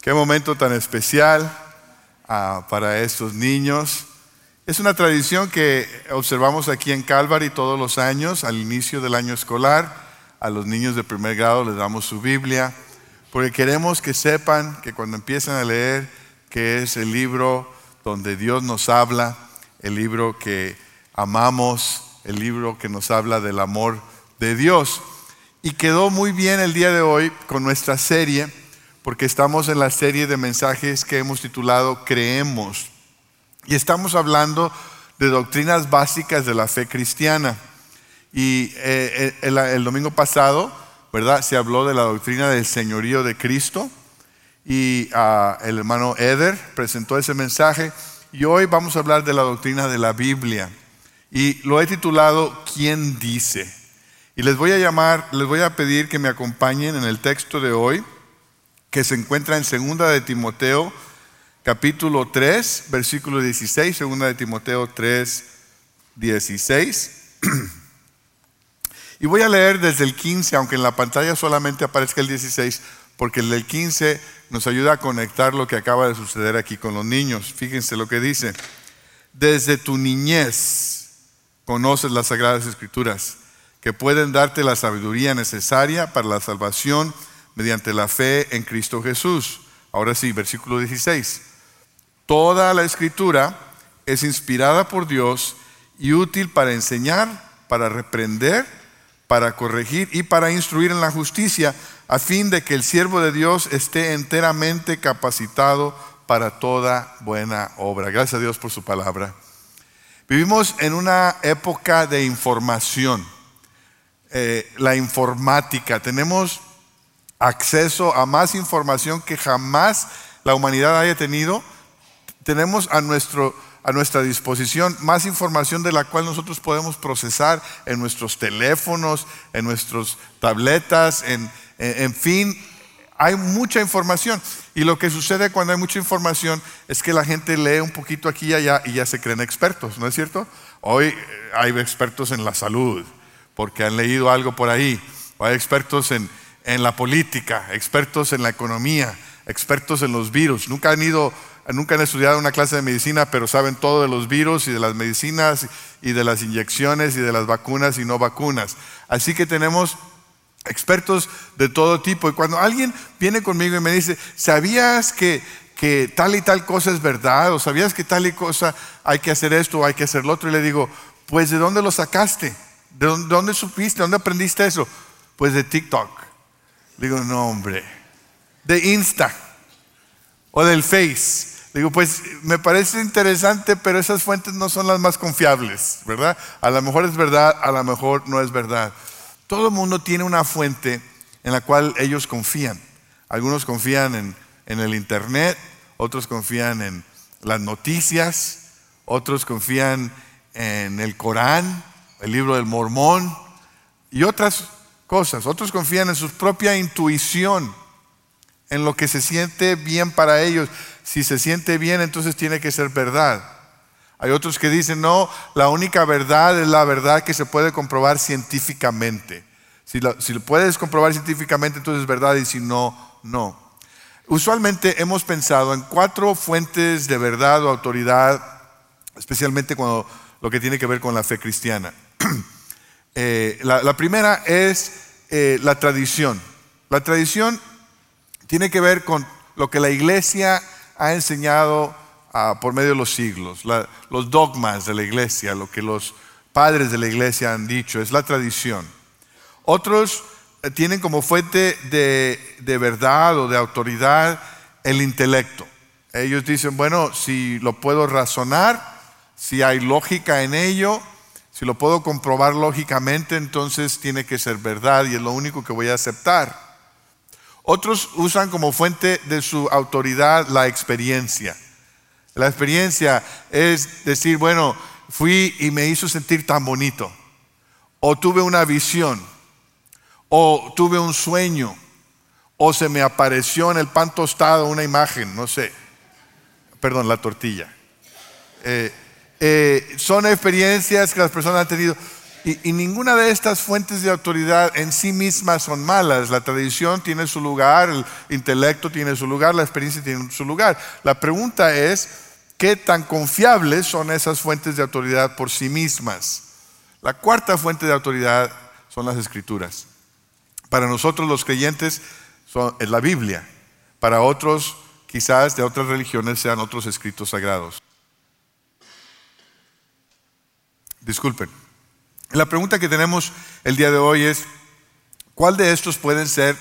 Qué momento tan especial ah, para estos niños. Es una tradición que observamos aquí en Calvary todos los años, al inicio del año escolar. A los niños de primer grado les damos su Biblia, porque queremos que sepan que cuando empiezan a leer, que es el libro donde Dios nos habla, el libro que amamos, el libro que nos habla del amor de Dios. Y quedó muy bien el día de hoy con nuestra serie, porque estamos en la serie de mensajes que hemos titulado Creemos. Y estamos hablando de doctrinas básicas de la fe cristiana. Y eh, eh, el, domingo pasado, ¿verdad? Se habló de la doctrina del señorío de Cristo. Y ah, el hermano Eder presentó ese mensaje. Y hoy vamos a hablar de la doctrina de la Biblia. Y lo he titulado ¿Quién dice? Y les voy a llamar, les voy a pedir que me acompañen en el texto de hoy, que se encuentra en Segunda de Timoteo, capítulo 3, versículo 16, Segunda de Timoteo 3, 16. Y voy a leer desde el 15, aunque en la pantalla solamente aparezca el 16, porque el del 15 nos ayuda a conectar lo que acaba de suceder aquí con los niños. Fíjense lo que dice. Desde tu niñez conoces las sagradas escrituras que pueden darte la sabiduría necesaria para la salvación mediante la fe en Cristo Jesús. Ahora sí, versículo 16. Toda la escritura es inspirada por Dios y útil para enseñar, para reprender, para corregir y para instruir en la justicia, a fin de que el siervo de Dios esté enteramente capacitado para toda buena obra. Gracias a Dios por su palabra. Vivimos en una época de información. Eh, la informática. Tenemos acceso a más información que jamás la humanidad haya tenido. Tenemos a, nuestro, a nuestra disposición más información de la cual nosotros podemos procesar en nuestros teléfonos, en nuestras tabletas, en, en fin, hay mucha información. Y lo que sucede cuando hay mucha información es que la gente lee un poquito aquí y allá y ya se creen expertos, ¿no es cierto? Hoy eh, hay expertos en la salud, porque han leído algo por ahí. O hay expertos en, en la política, expertos en la economía, expertos en los virus. Nunca han ido, nunca han estudiado una clase de medicina, pero saben todo de los virus y de las medicinas y de las inyecciones y de las vacunas y no vacunas. Así que tenemos expertos de todo tipo. Y cuando alguien viene conmigo y me dice, ¿sabías que, que tal y tal cosa es verdad? ¿O sabías que tal y cosa hay que hacer esto o hay que hacer lo otro? Y le digo, pues ¿de dónde lo sacaste? ¿De dónde, supiste? ¿Dónde aprendiste eso? Pues de TikTok. Digo, no, hombre. De Insta o del Face. Digo, pues me parece interesante, pero esas fuentes no son las más confiables, ¿verdad? A lo mejor es verdad, a lo mejor no es verdad. Todo el mundo tiene una fuente en la cual ellos confían. Algunos confían en, en el Internet, otros confían en las noticias, otros confían en el Corán, el libro del Mormón y otras cosas. Otros confían en su propia intuición, en lo que se siente bien para ellos. Si se siente bien, entonces tiene que ser verdad. Hay otros que dicen, no, la única verdad es la verdad que se puede comprobar científicamente. Si lo, puedes comprobar científicamente, entonces es verdad, y si no, no. Usualmente hemos pensado en cuatro fuentes de verdad o autoridad, especialmente cuando lo que tiene que ver con la fe cristiana. Eh, la, primera es eh, la tradición. La tradición tiene que ver con lo que la iglesia ha enseñado ah, por medio de los siglos, los dogmas de la iglesia, lo que los padres de la iglesia han dicho, es la tradición. Otros eh, tienen como fuente de, de verdad o de autoridad el intelecto. Ellos dicen, bueno, si lo puedo razonar, si hay lógica en ello, si lo puedo comprobar lógicamente, entonces tiene que ser verdad y es lo único que voy a aceptar. Otros usan como fuente de su autoridad la experiencia. La experiencia es decir, bueno, fui y me hizo sentir tan bonito, o tuve una visión, o tuve un sueño, o se me apareció en el pan tostado una imagen, no sé, perdón, la tortilla. Eh, eh, son experiencias que las personas han tenido. Y, ninguna de estas fuentes de autoridad en sí mismas son malas. La tradición tiene su lugar, el intelecto tiene su lugar, la experiencia tiene su lugar. La pregunta es, ¿qué tan confiables son esas fuentes de autoridad por sí mismas? La cuarta fuente de autoridad son las escrituras. Para nosotros los creyentes son, es la Biblia. Para otros, quizás de otras religiones, sean otros escritos sagrados. Disculpen. La pregunta que tenemos el día de hoy es, ¿cuál de estos pueden ser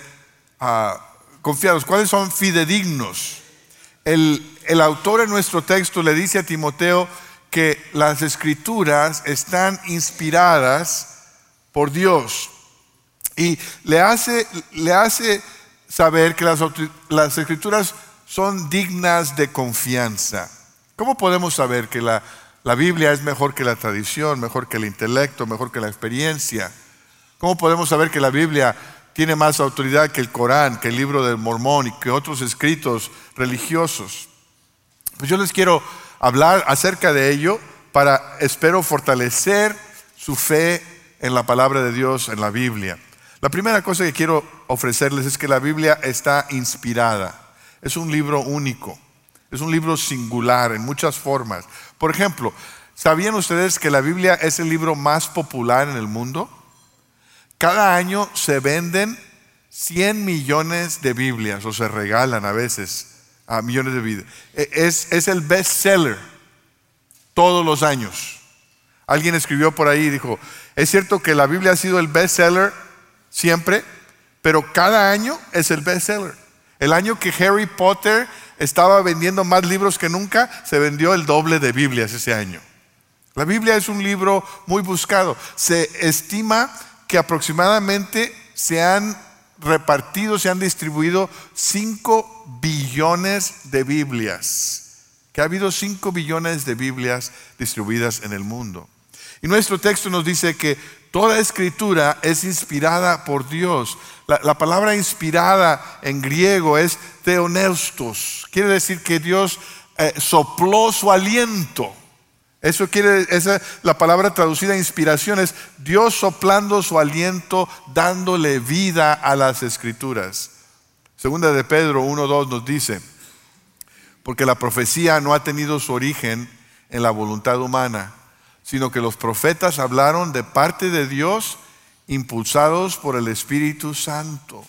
ah, confiados? ¿Cuáles son fidedignos? El, el autor en nuestro texto le dice a Timoteo que las escrituras están inspiradas por Dios y le hace, le hace saber que las, las escrituras son dignas de confianza. ¿Cómo podemos saber que la, la Biblia es mejor que la tradición, mejor que el intelecto, mejor que la experiencia. ¿Cómo podemos saber que la Biblia tiene más autoridad que el Corán, que el libro del Mormón y que otros escritos religiosos? Pues yo les quiero hablar acerca de ello para, espero, fortalecer su fe en la palabra de Dios, en la Biblia. La primera cosa que quiero ofrecerles es que la Biblia está inspirada. Es un libro único. Es un libro singular en muchas formas. Por ejemplo, ¿sabían ustedes que la Biblia es el libro más popular en el mundo? Cada año se venden 100 millones de Biblias o se regalan a veces a millones de Biblias. E, es, es el best seller todos los años. Alguien escribió por ahí y dijo, es cierto que la Biblia ha sido el best seller siempre, pero cada año es el best seller. El año que Harry Potter estaba vendiendo más libros que nunca, se vendió el doble de Biblias ese año. La Biblia es un libro muy buscado. Se estima que aproximadamente se han repartido, se han distribuido 5 billones de Biblias. Que ha habido 5 billones de Biblias distribuidas en el mundo. Y nuestro texto nos dice que toda escritura es inspirada por Dios. La, palabra inspirada en griego es theonestos. Quiere decir que Dios eh, sopló su aliento. Eso quiere, esa, la palabra traducida inspiración es Dios soplando su aliento, dándole vida a las escrituras. Segunda de Pedro 1.2 nos dice, porque la profecía no ha tenido su origen en la voluntad humana, sino que los profetas hablaron de parte de Dios impulsados por el Espíritu Santo.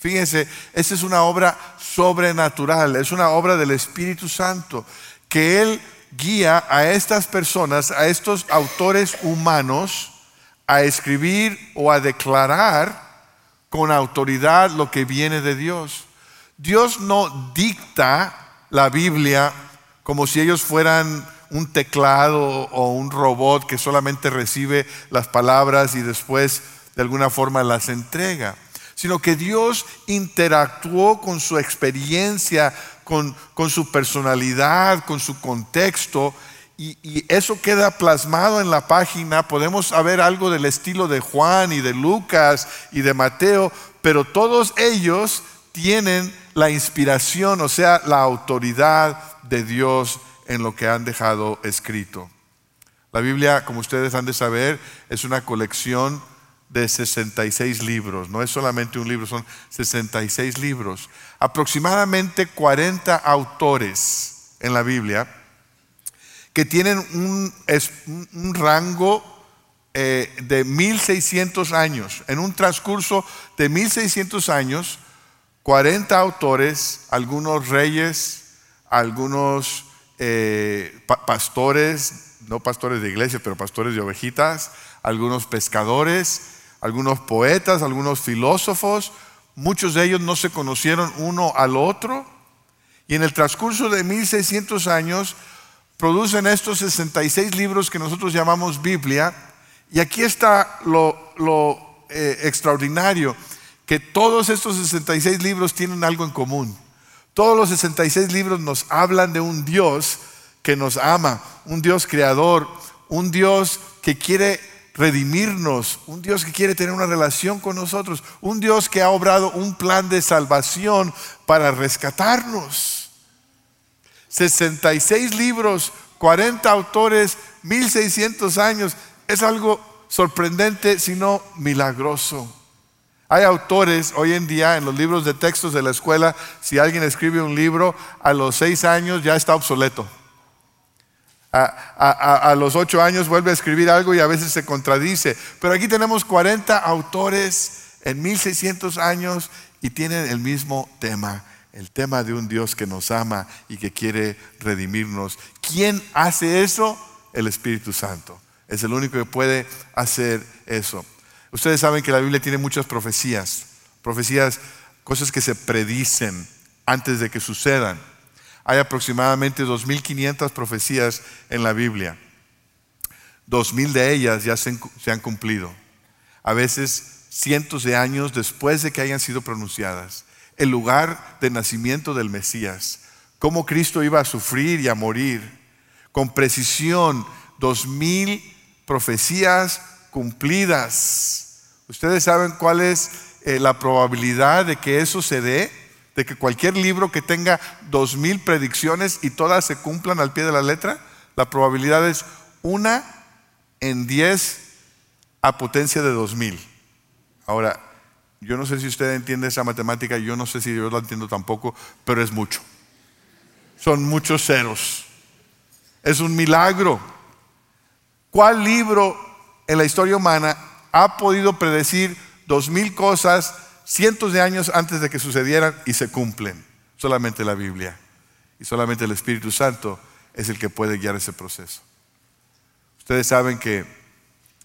Fíjense, esta es una obra sobrenatural, es una obra del Espíritu Santo, que Él guía a estas personas, a estos autores humanos, a escribir o a declarar con autoridad lo que viene de Dios. Dios no dicta la Biblia como si ellos fueran un teclado o un robot que solamente recibe las palabras y después de alguna forma las entrega, sino que Dios interactuó con su experiencia, con, su personalidad, con su contexto, y, y, eso queda plasmado en la página. Podemos saber algo del estilo de Juan y de Lucas y de Mateo, pero todos ellos tienen la inspiración, o sea, la autoridad de Dios en lo que han dejado escrito. La Biblia, como ustedes han de saber, es una colección de 66 libros. No es solamente un libro, son 66 libros. Aproximadamente 40 autores en la Biblia que tienen un, rango eh, de 1600 años. En un transcurso de 1600 años, 40 autores, algunos reyes, algunos eh, pastores, no pastores de iglesia, pero pastores de ovejitas, algunos pescadores, algunos poetas, algunos filósofos, muchos de ellos no se conocieron uno al otro, y en el transcurso de 1600 años producen estos 66 libros que nosotros llamamos Biblia, y aquí está lo, eh, extraordinario, que todos estos 66 libros tienen algo en común. Todos los 66 libros nos hablan de un Dios que nos ama, un Dios creador, un Dios que quiere redimirnos, un Dios que quiere tener una relación con nosotros, un Dios que ha obrado un plan de salvación para rescatarnos. 66 libros, 40 autores, 1600 años, es algo sorprendente, sino milagroso. Hay autores hoy en día en los libros de textos de la escuela, si alguien escribe un libro, a los seis años ya está obsoleto. A, los ocho años vuelve a escribir algo y a veces se contradice. Pero aquí tenemos 40 autores en 1600 años y tienen el mismo tema, el tema de un Dios que nos ama y que quiere redimirnos. ¿Quién hace eso? El Espíritu Santo. Es el único que puede hacer eso. Ustedes saben que la Biblia tiene muchas profecías, profecías, cosas que se predicen antes de que sucedan. Hay aproximadamente 2.500 profecías en la Biblia. 2.000 de ellas ya se, han cumplido. A veces cientos de años después de que hayan sido pronunciadas. El lugar de nacimiento del Mesías. Cómo Cristo iba a sufrir y a morir. Con precisión, 2.000 profecías cumplidas. ¿Ustedes saben cuál es eh, la probabilidad de que eso se dé? de que cualquier libro que tenga dos mil predicciones y todas se cumplan al pie de la letra, la probabilidad es una en diez a potencia de dos mil. Ahora, yo no sé si usted entiende esa matemática, yo no sé si yo la entiendo tampoco, pero es mucho. Son muchos ceros. Es un milagro. ¿Cuál libro en la historia humana ha podido predecir dos mil cosas cientos de años antes de que sucedieran y se cumplen. Solamente la Biblia y solamente el Espíritu Santo es el que puede guiar ese proceso. Ustedes saben que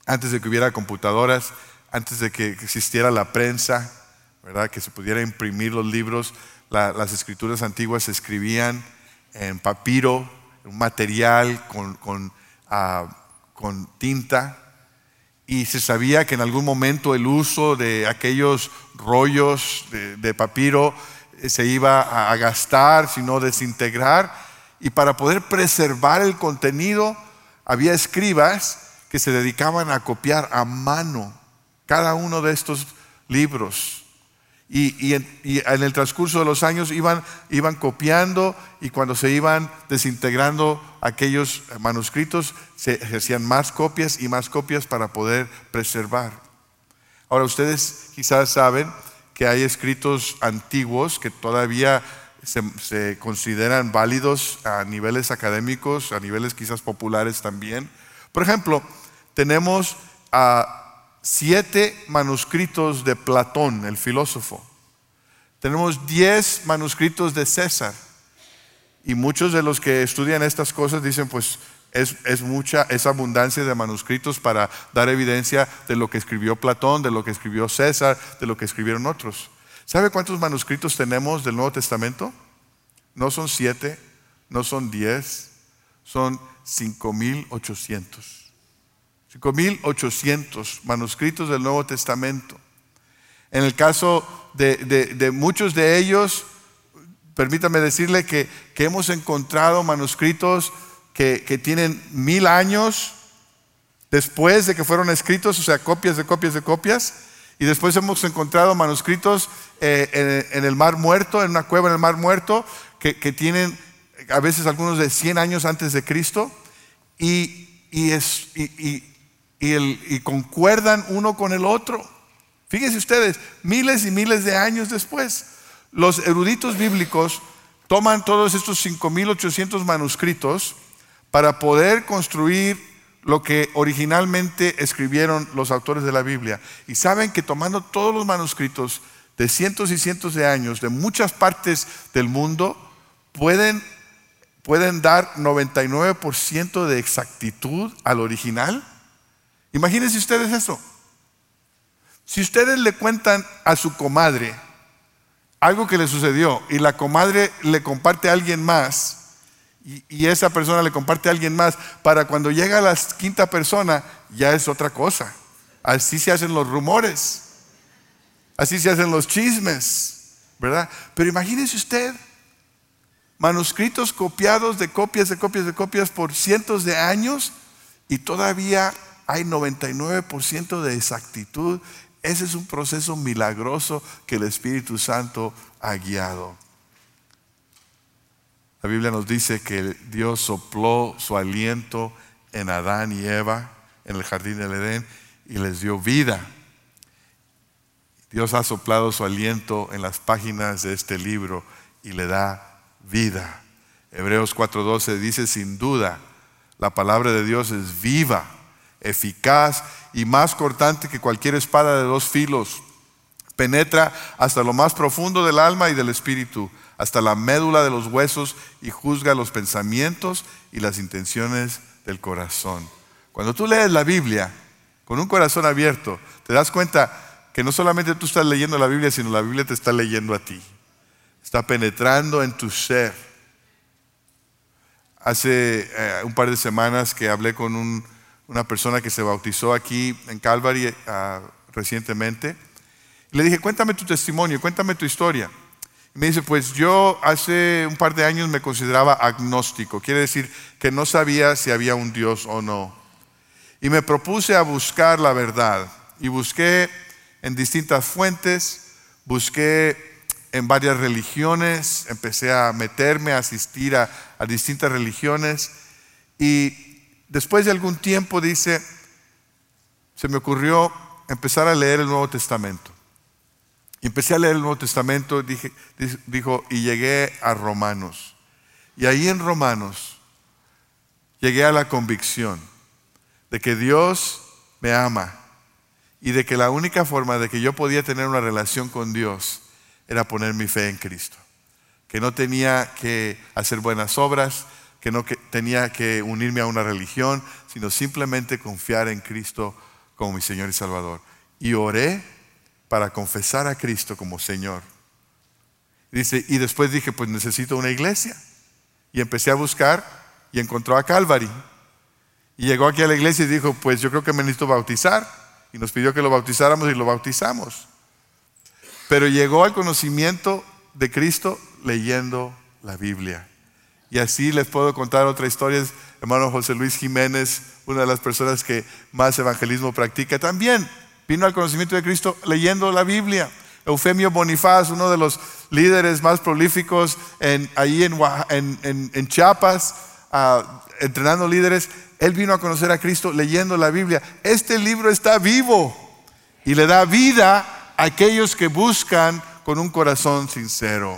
antes de que hubiera computadoras, antes de que existiera la prensa, ¿verdad? que se pudiera imprimir los libros, las escrituras antiguas se escribían en papiro, un material con, ah, tinta, y se sabía que en algún momento el uso de aquellos rollos de, papiro eh, se iba a gastar, sino desintegrar. Y para poder preservar el contenido, había escribas que se dedicaban a copiar a mano cada uno de estos libros. Y, en, el transcurso de los años iban, iban copiando y cuando se iban desintegrando aquellos manuscritos, se hacían más copias y más copias para poder preservar. Ahora ustedes quizás saben que hay escritos antiguos que todavía se, consideran válidos a niveles académicos, a niveles quizás populares también. Por ejemplo, tenemos siete manuscritos de Platón, el filósofo. Tenemos diez manuscritos de César. Y muchos de los que estudian estas cosas dicen, pues es, mucha, esa abundancia de manuscritos para dar evidencia de lo que escribió Platón, de lo que escribió César, de lo que escribieron otros. ¿Sabe cuántos manuscritos tenemos del Nuevo Testamento? No son siete, no son diez, son cinco mil ochocientos. Cinco mil ochocientos manuscritos del Nuevo Testamento. En el caso de, muchos de ellos, permítame decirle que, que hemos encontrado manuscritos que, tienen mil años después de que fueron escritos, o sea, copias de copias de copias. Y después hemos encontrado manuscritos eh, en, el Mar Muerto, en una cueva en el Mar Muerto, que, tienen a veces algunos de 100 años antes de Cristo, y, y, concuerdan uno con el otro. Fíjense ustedes, miles y miles de años después, los eruditos bíblicos toman todos estos 5.800 manuscritos para poder construir lo que originalmente escribieron los autores de la Biblia. Y saben que tomando todos los manuscritos de cientos y cientos de años de muchas partes del mundo, pueden, pueden dar 99% de exactitud al original. Imagínense ustedes eso. Si ustedes le cuentan a su comadre algo que le sucedió y la comadre le comparte a alguien más, y, esa persona le comparte a alguien más, para cuando llega a la quinta persona ya es otra cosa. Así se hacen los rumores, así se hacen los chismes, ¿verdad? Pero imagínese usted, manuscritos copiados de copias de copias de copias por cientos de años y todavía hay 99% de exactitud. Ese es un proceso milagroso que el Espíritu Santo ha guiado. La Biblia nos dice que Dios sopló su aliento en Adán y Eva en el jardín del Edén y les dio vida. Dios ha soplado su aliento en las páginas de este libro y le da vida. Hebreos 4:12 dice, sin duda, la palabra de Dios es viva, eficaz y más cortante que cualquier espada de dos filos. Penetra hasta lo más profundo del alma y del espíritu, hasta la médula de los huesos y juzga los pensamientos y las intenciones del corazón. Cuando tú lees la Biblia con un corazón abierto, te das cuenta que no solamente tú estás leyendo la Biblia, sino la Biblia te está leyendo a ti. Está penetrando en tu ser. Hace eh, un par de semanas que hablé con una persona que se bautizó aquí en Calvary ah, recientemente. Le dije, cuéntame tu testimonio, cuéntame tu historia. Y me dice, pues yo hace un par de años me consideraba agnóstico, quiere decir que no sabía si había un Dios o no. Y me propuse a buscar la verdad. Y busqué en distintas fuentes, busqué en varias religiones, empecé a meterme, a asistir a, a distintas religiones. Y después de algún tiempo, dice, se me ocurrió empezar a leer el Nuevo Testamento. Y empecé a leer el Nuevo Testamento, dijo, y llegué a Romanos. Y ahí en Romanos llegué a la convicción de que Dios me ama y de que la única forma de que yo podía tener una relación con Dios era poner mi fe en Cristo. Que no tenía que hacer buenas obras, que no tenía que unirme a una religión, sino simplemente confiar en Cristo como mi Señor y Salvador. Y oré para confesar a Cristo como Señor. Dice, y después dije, pues necesito una iglesia. Y empecé a buscar y encontró a Calvary. Y llegó aquí a la iglesia y dijo, pues yo creo que me necesito bautizar. Y nos pidió que lo bautizáramos y lo bautizamos. Pero llegó al conocimiento de Cristo leyendo la Biblia. Y así les puedo contar otra historia. Hermano José Luis Jiménez, una de las personas que más evangelismo practica, también Vino al conocimiento de Cristo leyendo la Biblia. Eufemio Bonifaz, uno de los líderes más prolíficos en, ahí en, Chiapas, ah, entrenando líderes, él vino a conocer a Cristo leyendo la Biblia. Este libro está vivo y le da vida a aquellos que buscan con un corazón sincero.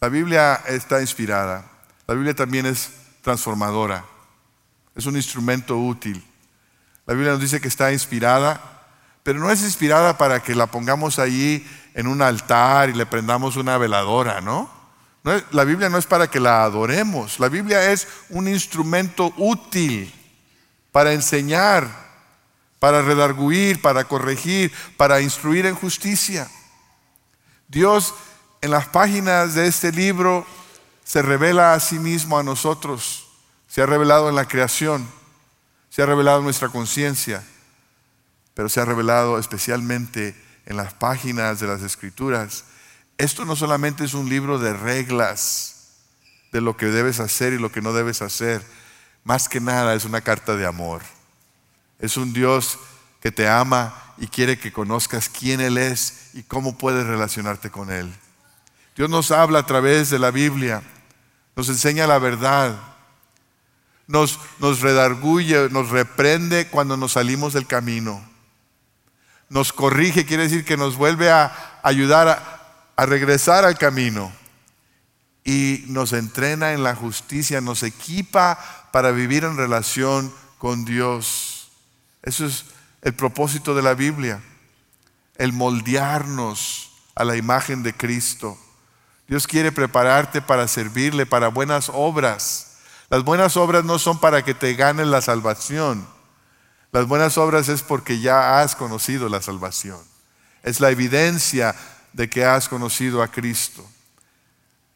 La Biblia está inspirada. La Biblia también es transformadora. Es un instrumento útil. La Biblia nos dice que está inspirada, pero no es inspirada para que la pongamos ahí en un altar y le prendamos una veladora, ¿no? la Biblia no es para que la adoremos, la Biblia es un instrumento útil para enseñar, para redarguir, para corregir, para instruir en justicia. Dios en las páginas de este libro se revela a sí mismo a nosotros, se ha revelado en la creación se ha revelado nuestra conciencia, pero se ha revelado especialmente en las páginas de las escrituras. Esto no solamente es un libro de reglas de lo que debes hacer y lo que no debes hacer, más que nada es una carta de amor. Es un Dios que te ama y quiere que conozcas quién Él es y cómo puedes relacionarte con Él. Dios nos habla a través de la Biblia, nos enseña la verdad, nos, nos redarguye, nos reprende cuando nos salimos del camino. Nos corrige, quiere decir que nos vuelve a ayudar a, a regresar al camino. Y nos entrena en la justicia, nos equipa para vivir en relación con Dios. Eso es el propósito de la Biblia, el moldearnos a la imagen de Cristo. Dios quiere prepararte para servirle, para buenas obras. Las buenas obras no son para que te ganes la salvación. Las buenas obras es porque ya has conocido la salvación. Es la evidencia de que has conocido a Cristo.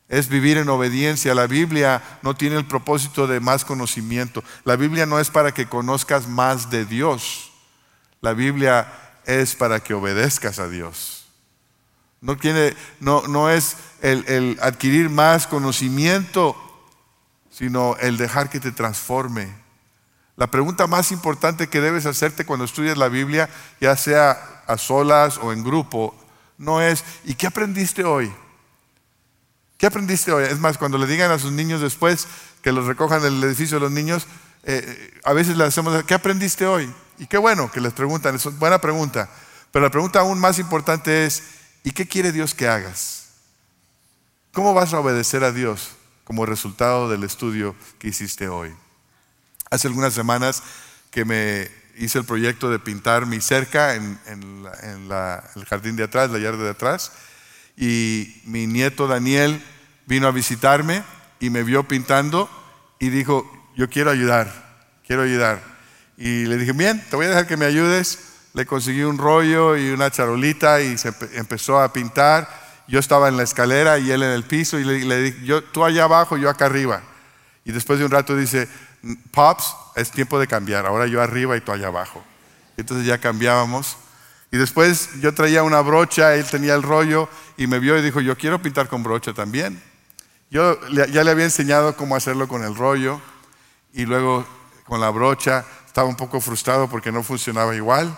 Es vivir en obediencia. La Biblia no tiene el propósito de más conocimiento. La Biblia no es para que conozcas más de Dios. La Biblia es para que obedezcas a Dios. No, tiene, no, no es el, el adquirir más conocimiento sino el dejar que te transforme. La pregunta más importante que debes hacerte cuando estudias la Biblia, ya sea a solas o en grupo, no es, ¿y qué aprendiste hoy? ¿Qué aprendiste hoy? Es más, cuando le digan a sus niños después que los recojan del edificio de los niños, eh, a veces le hacemos, ¿qué aprendiste hoy? Y qué bueno que les preguntan, es buena pregunta. Pero la pregunta aún más importante es, ¿y qué quiere Dios que hagas? ¿Cómo vas a obedecer a Dios como resultado del estudio que hiciste hoy? Hace algunas semanas que me hice el proyecto de pintar mi cerca en, el jardín de atrás, la yarda de atrás, y mi nieto Daniel vino a visitarme y me vio pintando y dijo, yo quiero ayudar, quiero ayudar. Y le dije, bien, te voy a dejar que me ayudes. Le conseguí un rollo y una charolita y se empezó a pintar. Yo estaba en la escalera y él en el piso y le, dije, yo, tú allá abajo, yo acá arriba. Y después de un rato dice, Pops, es tiempo de cambiar, ahora yo arriba y tú allá abajo. Y entonces ya cambiábamos. Y después yo traía una brocha, él tenía el rollo y me vio y dijo, yo quiero pintar con brocha también. Yo ya le había enseñado cómo hacerlo con el rollo y luego con la brocha. Estaba un poco frustrado porque no funcionaba igual.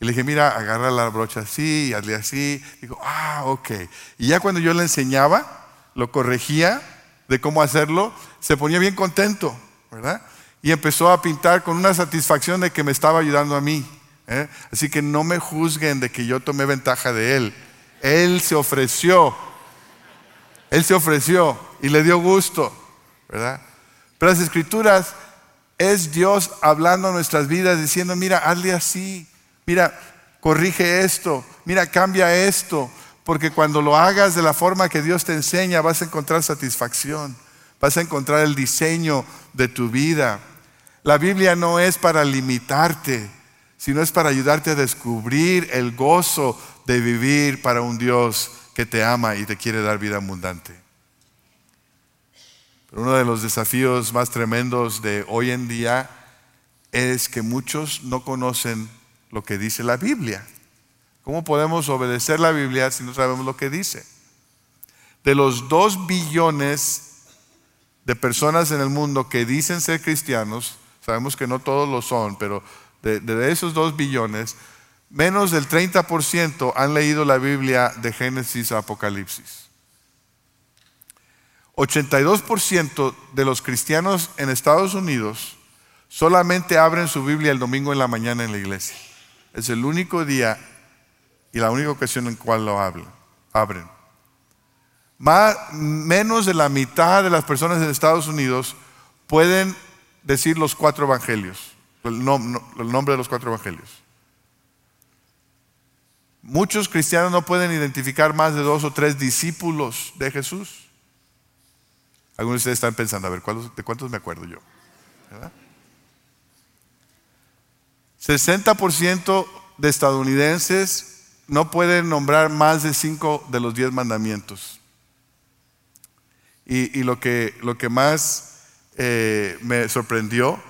Y le dije, mira, agarra la brocha así y hazle así. Dijo, ah, ok. Y ya cuando yo le enseñaba, lo corregía de cómo hacerlo, se ponía bien contento, ¿verdad? Y empezó a pintar con una satisfacción de que me estaba ayudando a mí. ¿eh? Así que no me juzguen de que yo tomé ventaja de él. Él se ofreció. Él se ofreció y le dio gusto, ¿verdad? Pero las escrituras es Dios hablando a nuestras vidas diciendo, mira, hazle así, mira, corrige esto, mira, cambia esto, porque cuando lo hagas de la forma que Dios te enseña vas a encontrar satisfacción, vas a encontrar el diseño de tu vida. La Biblia no es para limitarte, sino es para ayudarte a descubrir el gozo de vivir para un Dios que te ama y te quiere dar vida abundante uno de los desafíos más tremendos de hoy en día es que muchos no conocen lo que dice la Biblia. ¿Cómo podemos obedecer la Biblia si no sabemos lo que dice? De los dos billones de personas en el mundo que dicen ser cristianos, sabemos que no todos lo son, pero de, esos dos billones, menos del 30% han leído la Biblia de Génesis a Apocalipsis. 82% de los cristianos en Estados Unidos solamente abren su Biblia el domingo en la mañana en la iglesia. Es el único día y la única ocasión en cual lo abren. Más, menos de la mitad de las personas en Estados Unidos pueden decir los cuatro evangelios, el, el nombre de los cuatro evangelios. Muchos cristianos no pueden identificar más de dos o tres discípulos de Jesús. Algunos de ustedes están pensando, a ver, ¿de cuántos me acuerdo yo? 60% de estadounidenses no pueden nombrar más de cinco de los diez mandamientos. Y, lo, que, lo, que, más eh, me sorprendió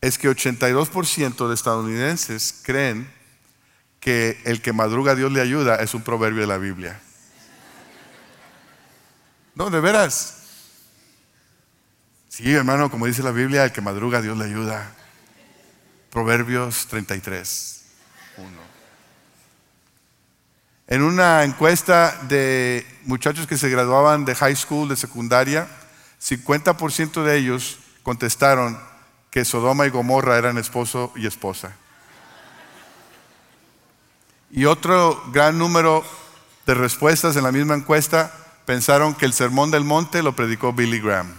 es que 82% de estadounidenses creen que el que madruga Dios le ayuda es un proverbio de la Biblia. No, de veras. Sí, hermano, como dice la Biblia, el que madruga Dios le ayuda. Proverbios 33, 1. En una encuesta de muchachos que se graduaban de high school, de secundaria, 50% de ellos contestaron que Sodoma y Gomorra eran esposo y esposa. Y otro gran número de respuestas en la misma encuesta pensaron que el sermón del monte lo predicó Billy Graham.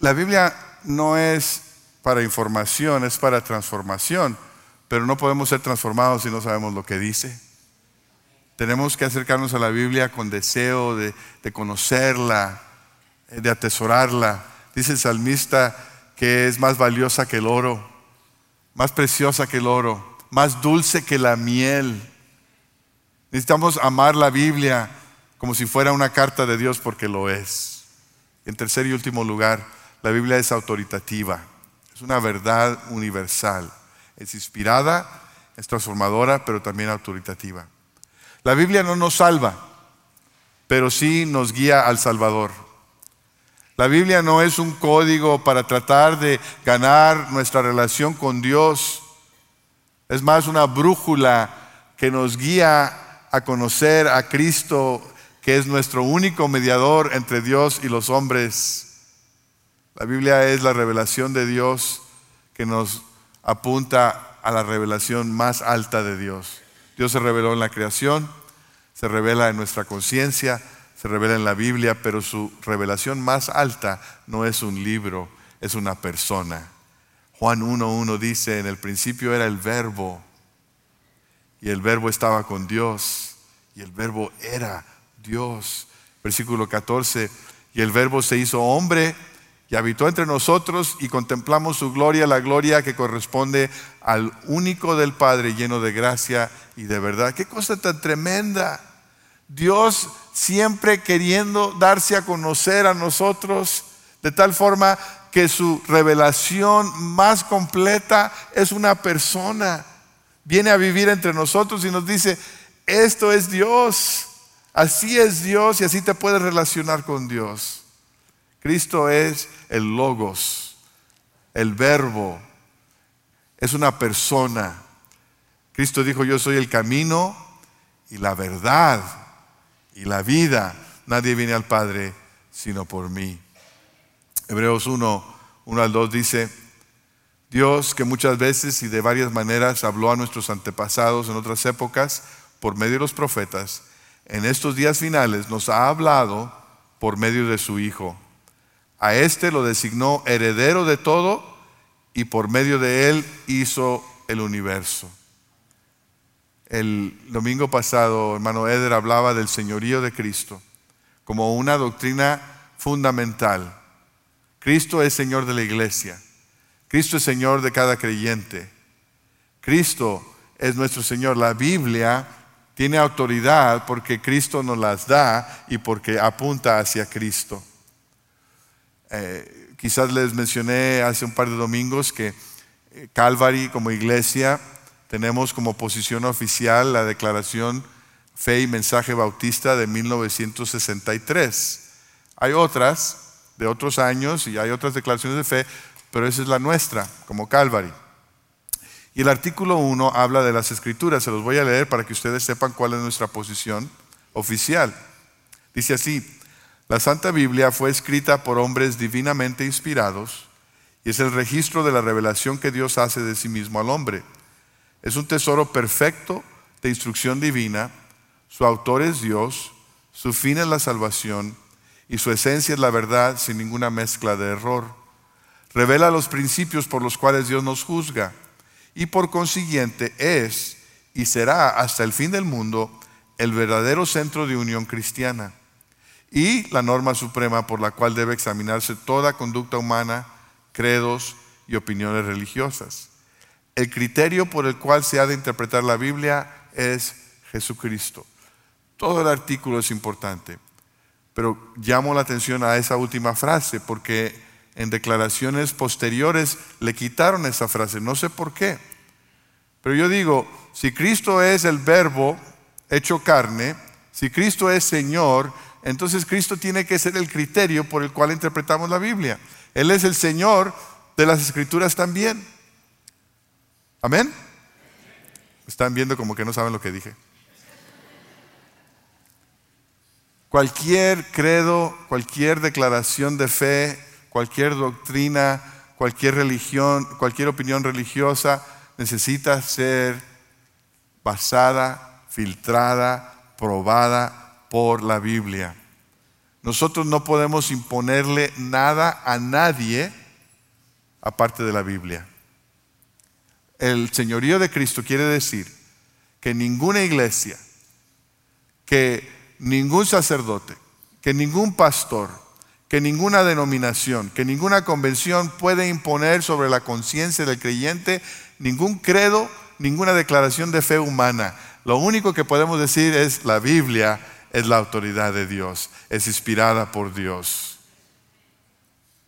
La Biblia no es para información, es para transformación, pero no podemos ser transformados si no sabemos lo que dice. Tenemos que acercarnos a la Biblia con deseo de, conocerla, de atesorarla. Dice el salmista que es más valiosa que el oro, más preciosa que el oro, más dulce que la miel. Necesitamos amar la Biblia como si fuera una carta de Dios porque lo es. En tercer y último lugar, la Biblia es autoritativa, es una verdad universal, es inspirada, es transformadora, pero también autoritativa. La Biblia no nos salva, pero sí nos guía al Salvador. La Biblia no es un código para tratar de ganar nuestra relación con Dios. Es más una brújula que nos guía a conocer a Cristo que es nuestro único mediador entre Dios y los hombres. La Biblia es la revelación de Dios que nos apunta a la revelación más alta de Dios. Dios se reveló en la creación, se revela en nuestra conciencia, se revela en la Biblia, pero su revelación más alta no es un libro, es una persona. Juan 1.1 dice, en el principio era el verbo, y el verbo estaba con Dios, y el verbo era Dios. Versículo 14, y el verbo se hizo hombre y habitó entre nosotros y contemplamos su gloria, la gloria que corresponde al único del Padre lleno de gracia y de verdad. Qué cosa tan tremenda. Dios siempre queriendo darse a conocer a nosotros de tal forma que su revelación más completa es una persona. Viene a vivir entre nosotros y nos dice, esto es Dios, así es Dios y así te puedes relacionar con Dios. Cristo es el logos, el verbo, es una persona. Cristo dijo, yo soy el camino y la verdad y la vida. Nadie viene al Padre sino por mí. Hebreos 1, 1 al 2 dice, Dios que muchas veces y de varias maneras habló a nuestros antepasados en otras épocas por medio de los profetas, en estos días finales nos ha hablado por medio de su Hijo. A este lo designó heredero de todo y por medio de él hizo el universo. El domingo pasado, hermano Eder hablaba del señorío de Cristo como una doctrina fundamental. Cristo es Señor de la iglesia. Cristo es Señor de cada creyente. Cristo es nuestro Señor. La Biblia tiene autoridad porque Cristo nos las da y porque apunta hacia Cristo. Eh, quizás les mencioné hace un par de domingos que eh, Calvary como iglesia tenemos como posición oficial la declaración Fe y Mensaje Bautista de 1963. Hay otras de otros años y hay otras declaraciones de fe, pero esa es la nuestra, como Calvary. Y el artículo 1 habla de las escrituras, se los voy a leer para que ustedes sepan cuál es nuestra posición oficial. Dice así, la Santa Biblia fue escrita por hombres divinamente inspirados y es el registro de la revelación que Dios hace de sí mismo al hombre. Es un tesoro perfecto de instrucción divina. Su autor es Dios, su fin es la salvación y su esencia es la verdad sin ninguna mezcla de error. Revela los principios por los cuales Dios nos juzga y por consiguiente es y será hasta el fin del mundo el verdadero centro de unión cristiana y la norma suprema por la cual debe examinarse toda conducta humana, credos y opiniones religiosas. El criterio por el cual se ha de interpretar la Biblia es Jesucristo. Todo el artículo es importante, pero llamo la atención a esa última frase porque en declaraciones posteriores le quitaron esa frase, no sé por qué. Pero yo digo, si Cristo es el verbo hecho carne, si Cristo es Señor, entonces Cristo tiene que ser el criterio por el cual interpretamos la Biblia. Él es el Señor de las Escrituras también. Amén. Están viendo como que no saben lo que dije. Cualquier credo, cualquier declaración de fe, cualquier doctrina, cualquier religión, cualquier opinión religiosa necesita ser basada, filtrada, probada por la Biblia. Nosotros no podemos imponerle nada a nadie aparte de la Biblia el señorío de Cristo quiere decir que ninguna iglesia, que ningún sacerdote, que ningún pastor, que ninguna denominación, que ninguna convención puede imponer sobre la conciencia del creyente ningún credo, ninguna declaración de fe humana. Lo único que podemos decir es la Biblia es la autoridad de Dios, es inspirada por Dios.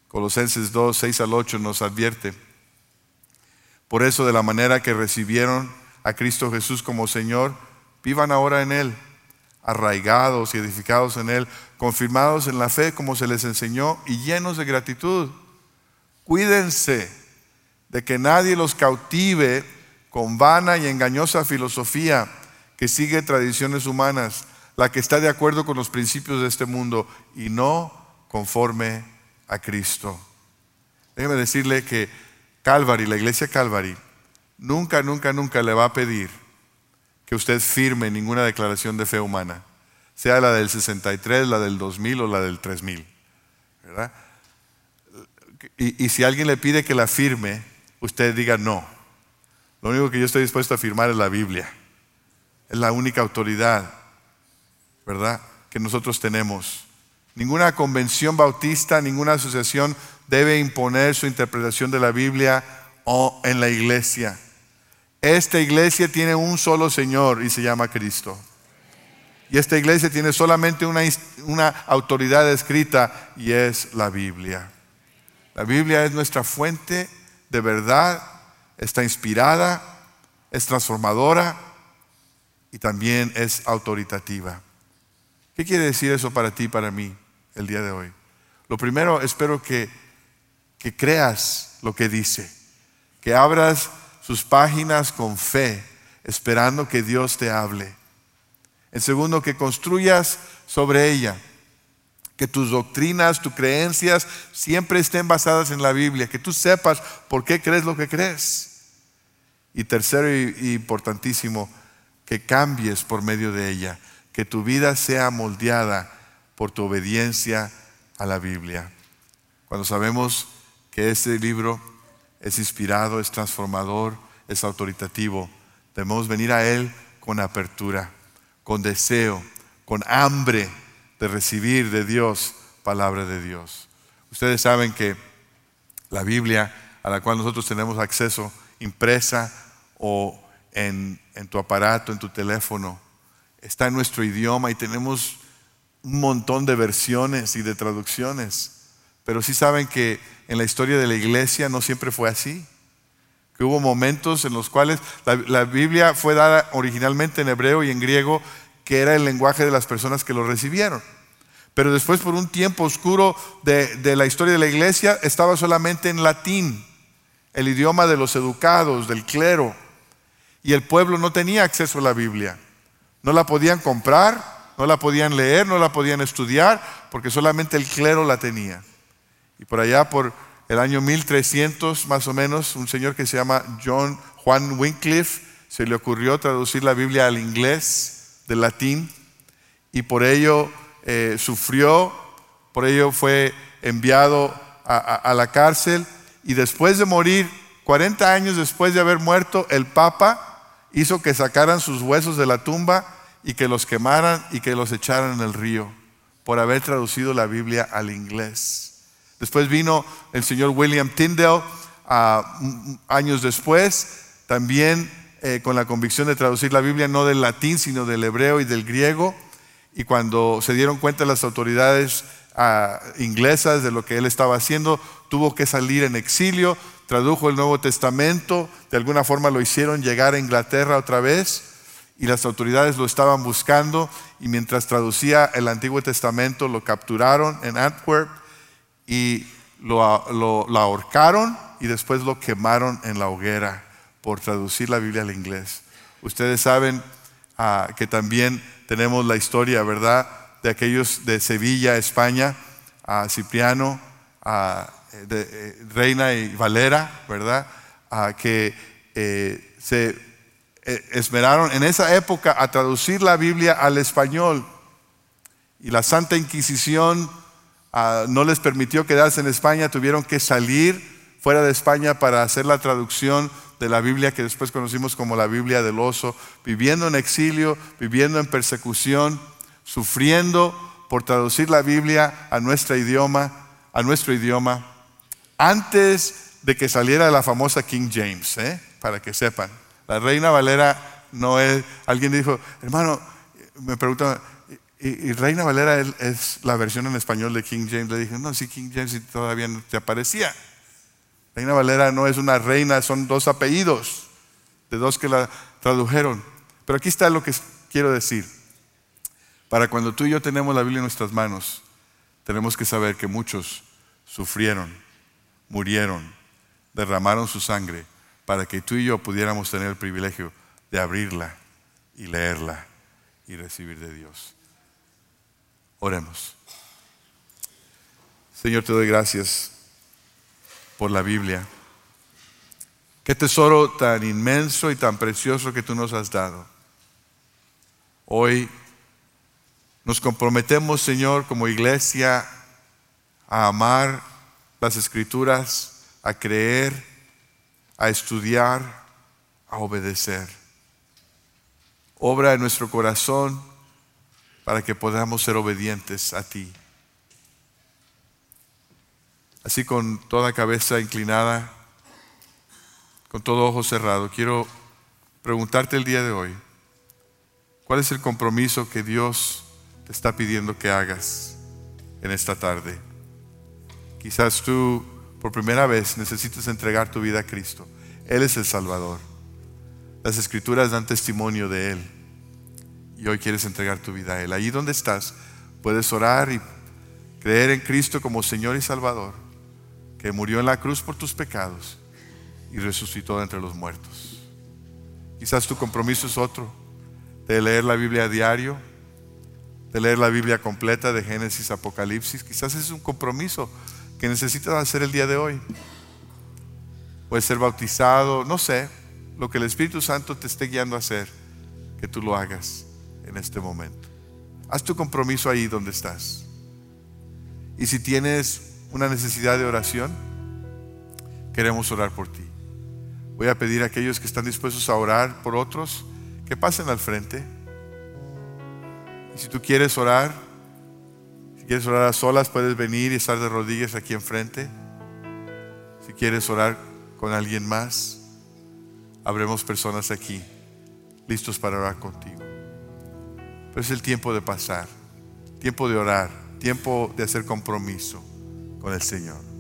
Colosenses 2, 6 al 8 nos advierte por eso, de la manera que recibieron a Cristo Jesús como Señor, vivan ahora en Él, arraigados y edificados en Él, confirmados en la fe como se les enseñó y llenos de gratitud. Cuídense de que nadie los cautive con vana y engañosa filosofía que sigue tradiciones humanas, la que está de acuerdo con los principios de este mundo y no conforme a Cristo. Déjeme decirle que Calvary, la iglesia Calvary, nunca, nunca, nunca le va a pedir que usted firme ninguna declaración de fe humana, sea la del 63, la del 2000 o la del 3000. ¿verdad? Y, y si alguien le pide que la firme, usted diga no. Lo único que yo estoy dispuesto a firmar es la Biblia. Es la única autoridad, ¿verdad?, que nosotros tenemos. Ninguna convención bautista, ninguna asociación debe imponer su interpretación de la Biblia o en la iglesia. Esta iglesia tiene un solo Señor y se llama Cristo. Y esta iglesia tiene solamente una, una, autoridad escrita y es la Biblia. La Biblia es nuestra fuente de verdad, está inspirada, es transformadora y también es autoritativa. ¿Qué quiere decir eso para ti y para mí el día de hoy? Lo primero, espero que, que creas lo que dice, que abras sus páginas con fe, esperando que Dios te hable. En segundo, que construyas sobre ella, que tus doctrinas, tus creencias siempre estén basadas en la Biblia, que tú sepas por qué crees lo que crees. Y tercero y importantísimo, que cambies por medio de ella, que tu vida sea moldeada por tu obediencia a la Biblia. Cuando sabemos que este libro es inspirado, es transformador, es autoritativo, debemos venir a Él con apertura, con deseo, con hambre de recibir de Dios palabra de Dios. Ustedes saben que la Biblia a la cual nosotros tenemos acceso impresa o en, tu aparato, en tu teléfono. Está en nuestro idioma y tenemos un montón de versiones y de traducciones. Pero sí saben que en la historia de la iglesia no siempre fue así. Que hubo momentos en los cuales la, Biblia fue dada originalmente en hebreo y en griego, que era el lenguaje de las personas que lo recibieron. Pero después, por un tiempo oscuro de, de la historia de la iglesia, estaba solamente en latín, el idioma de los educados, del clero. Y el pueblo no tenía acceso a la Biblia. No la podían comprar, no la podían leer, no la podían estudiar, porque solamente el clero la tenía. Y por allá, por el año 1300 más o menos, un señor que se llama John Juan Wycliffe se le ocurrió traducir la Biblia al inglés, del latín, y por ello eh, sufrió, por ello fue enviado a la cárcel, y después de morir, 40 años después de haber muerto, el Papa hizo que sacaran sus huesos de la tumba y que los quemaran y que los echaran en el río por haber traducido la Biblia al inglés. Después vino el señor William Tyndale años después, también eh, con la convicción de traducir la Biblia no del latín, sino del hebreo y del griego. Y cuando se dieron cuenta las autoridades ah, inglesas de lo que él estaba haciendo, tuvo que salir en exilio, tradujo el Nuevo Testamento, de alguna forma lo hicieron llegar a Inglaterra otra vez y las autoridades lo estaban buscando y mientras traducía el Antiguo Testamento lo capturaron en Antwerp y lo, ahorcaron y después lo quemaron en la hoguera por traducir la Biblia al inglés. Ustedes saben ah, que también tenemos la historia, ¿verdad?, de aquellos de Sevilla, España, a Cipriano, a de eh, Reina y Valera, ¿verdad? que eh, se esmeraron en esa época a traducir la Biblia al español. Y la Santa Inquisición ah, no les permitió quedarse en España, tuvieron que salir fuera de España para hacer la traducción de la Biblia que después conocimos como la Biblia del oso, viviendo en exilio, viviendo en persecución, sufriendo por traducir la Biblia a nuestro idioma, a nuestro idioma antes de que saliera la famosa King James, ¿eh? para que sepan. La Reina Valera no es, alguien dijo, hermano, me pregunta, ¿y, Reina Valera es, la versión en español de King James? Le dije, no, sí, King James todavía no te aparecía. Reina Valera no es una reina, son dos apellidos de dos que la tradujeron. Pero aquí está lo que quiero decir. Para cuando tú y yo tenemos la Biblia en nuestras manos, tenemos que saber que muchos sufrieron murieron, derramaron su sangre para que tú y yo pudiéramos tener el privilegio de abrirla y leerla y recibir de Dios. Oremos. Señor, te doy gracias por la Biblia. Qué tesoro tan inmenso y tan precioso que tú nos has dado. Hoy nos comprometemos, Señor, como iglesia, a amar las escrituras, a creer, a estudiar, a obedecer. Obra en nuestro corazón para que podamos ser obedientes a ti. Así con toda cabeza inclinada, con todo ojo cerrado, quiero preguntarte el día de hoy, ¿cuál es el compromiso que Dios te está pidiendo que hagas en esta tarde? Quizás tú por primera vez necesitas entregar tu vida a Cristo. Él es el Salvador. Las escrituras dan testimonio de Él. Y hoy quieres entregar tu vida a Él. Allí donde estás, puedes orar y creer en Cristo como Señor y Salvador, que murió en la cruz por tus pecados y resucitó entre los muertos. Quizás tu compromiso es otro, de leer la Biblia a diario, de leer la Biblia completa de Génesis Apocalipsis. Quizás es un compromiso que necesitas hacer el día de hoy. Puedes ser bautizado, no sé, lo que el Espíritu Santo te esté guiando a hacer, que tú lo hagas en este momento. Haz tu compromiso ahí donde estás. Y si tienes una necesidad de oración, queremos orar por ti. Voy a pedir a aquellos que están dispuestos a orar por otros que pasen al frente. Y si tú quieres orar, quieres orar a solas, puedes venir y estar de rodillas aquí enfrente. Si quieres orar con alguien más, habremos personas aquí listos para orar contigo. Pero es el tiempo de pasar, tiempo de orar, tiempo de hacer compromiso con el Señor.